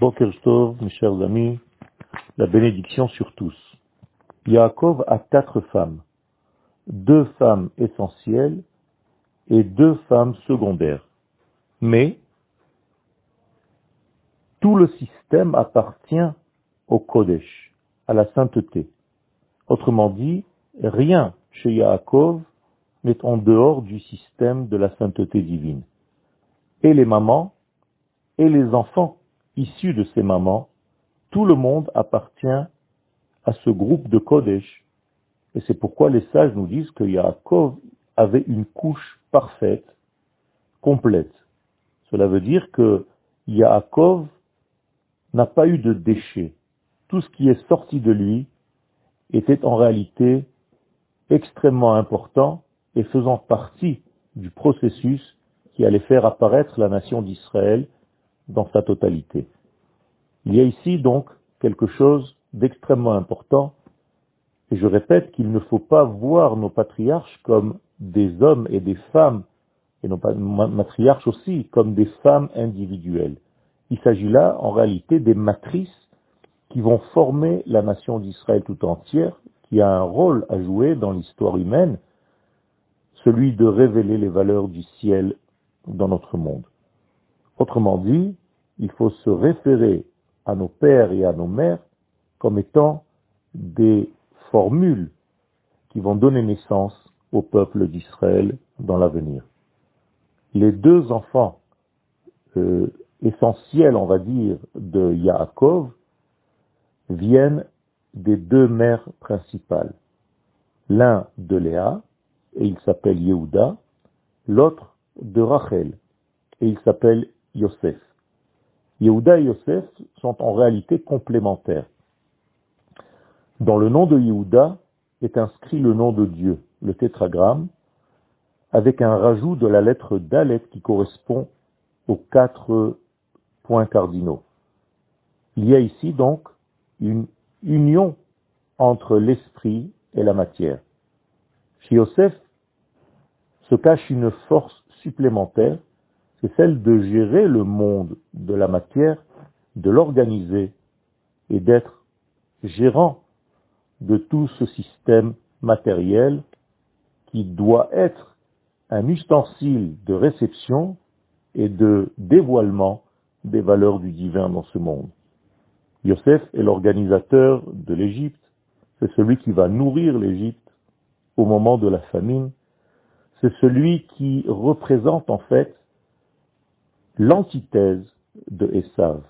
Boker Tov, mes chers amis, la bénédiction sur tous. Yaakov a quatre femmes, deux femmes essentielles et deux femmes secondaires. Mais tout le système appartient au Kodesh, à la sainteté. Autrement dit, rien chez Yaakov n'est en dehors du système de la sainteté divine. Et les mamans et les enfants issus de ces mamans, tout le monde appartient à ce groupe de Kodesh. Et c'est pourquoi les sages nous disent que Yaakov avait une couche parfaite, complète. Cela veut dire que Yaakov n'a pas eu de déchets. Tout ce qui est sorti de lui était en réalité extrêmement important et faisant partie du processus qui allait faire apparaître la nation d'Israël dans sa totalité. Il y a ici donc quelque chose d'extrêmement important, et je répète qu'il ne faut pas voir nos patriarches comme des hommes et des femmes, et nos matriarches aussi comme des femmes individuelles. Il s'agit là en réalité des matrices qui vont former la nation d'Israël tout entière, qui a un rôle à jouer dans l'histoire humaine, celui de révéler les valeurs du ciel dans notre monde. Autrement dit, il faut se référer à nos pères et à nos mères comme étant des formules qui vont donner naissance au peuple d'Israël dans l'avenir. Les deux enfants euh, essentiels, on va dire, de Yaakov viennent des deux mères principales. L'un de Léa, et il s'appelle Yehuda, l'autre de Rachel, et il s'appelle Yosef. Yehuda et Yosef sont en réalité complémentaires. Dans le nom de Yehuda est inscrit le nom de Dieu, le tétragramme, avec un rajout de la lettre Dalet qui correspond aux quatre points cardinaux. Il y a ici donc une union entre l'esprit et la matière. Chez Yosef se cache une force supplémentaire c'est celle de gérer le monde de la matière, de l'organiser et d'être gérant de tout ce système matériel qui doit être un ustensile de réception et de dévoilement des valeurs du divin dans ce monde. Yosef est l'organisateur de l'Égypte, c'est celui qui va nourrir l'Égypte au moment de la famine, c'est celui qui représente en fait l'antithèse de Esav.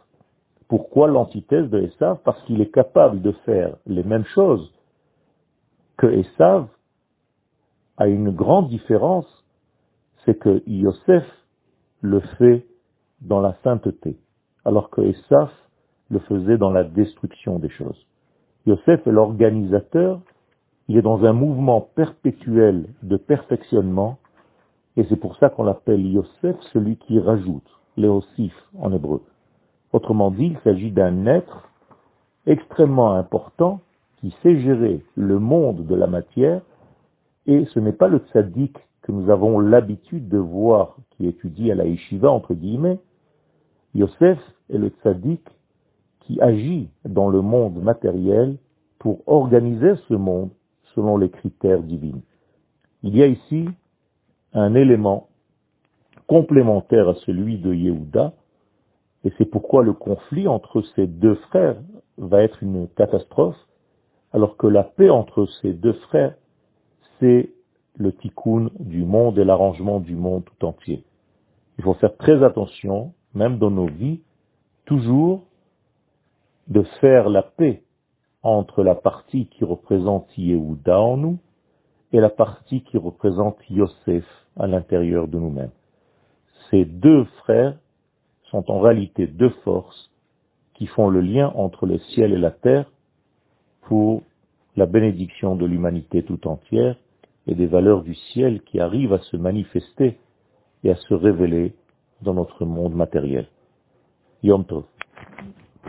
Pourquoi l'antithèse de Esav? Parce qu'il est capable de faire les mêmes choses que Esav a une grande différence, c'est que Yosef le fait dans la sainteté, alors que Esav le faisait dans la destruction des choses. Yosef est l'organisateur, il est dans un mouvement perpétuel de perfectionnement, et c'est pour ça qu'on l'appelle Yosef, celui qui rajoute. Léosif en hébreu. Autrement dit, il s'agit d'un être extrêmement important qui sait gérer le monde de la matière, et ce n'est pas le tzaddik que nous avons l'habitude de voir qui étudie à la yeshiva, entre guillemets. Yosef est le tzaddik qui agit dans le monde matériel pour organiser ce monde selon les critères divins. Il y a ici un élément complémentaire à celui de Yehuda, et c'est pourquoi le conflit entre ces deux frères va être une catastrophe, alors que la paix entre ces deux frères, c'est le tikkun du monde et l'arrangement du monde tout entier. Il faut faire très attention, même dans nos vies, toujours de faire la paix entre la partie qui représente Yehuda en nous et la partie qui représente Yosef à l'intérieur de nous-mêmes ces deux frères sont en réalité deux forces qui font le lien entre le ciel et la terre pour la bénédiction de l'humanité tout entière et des valeurs du ciel qui arrivent à se manifester et à se révéler dans notre monde matériel. Yom Tov.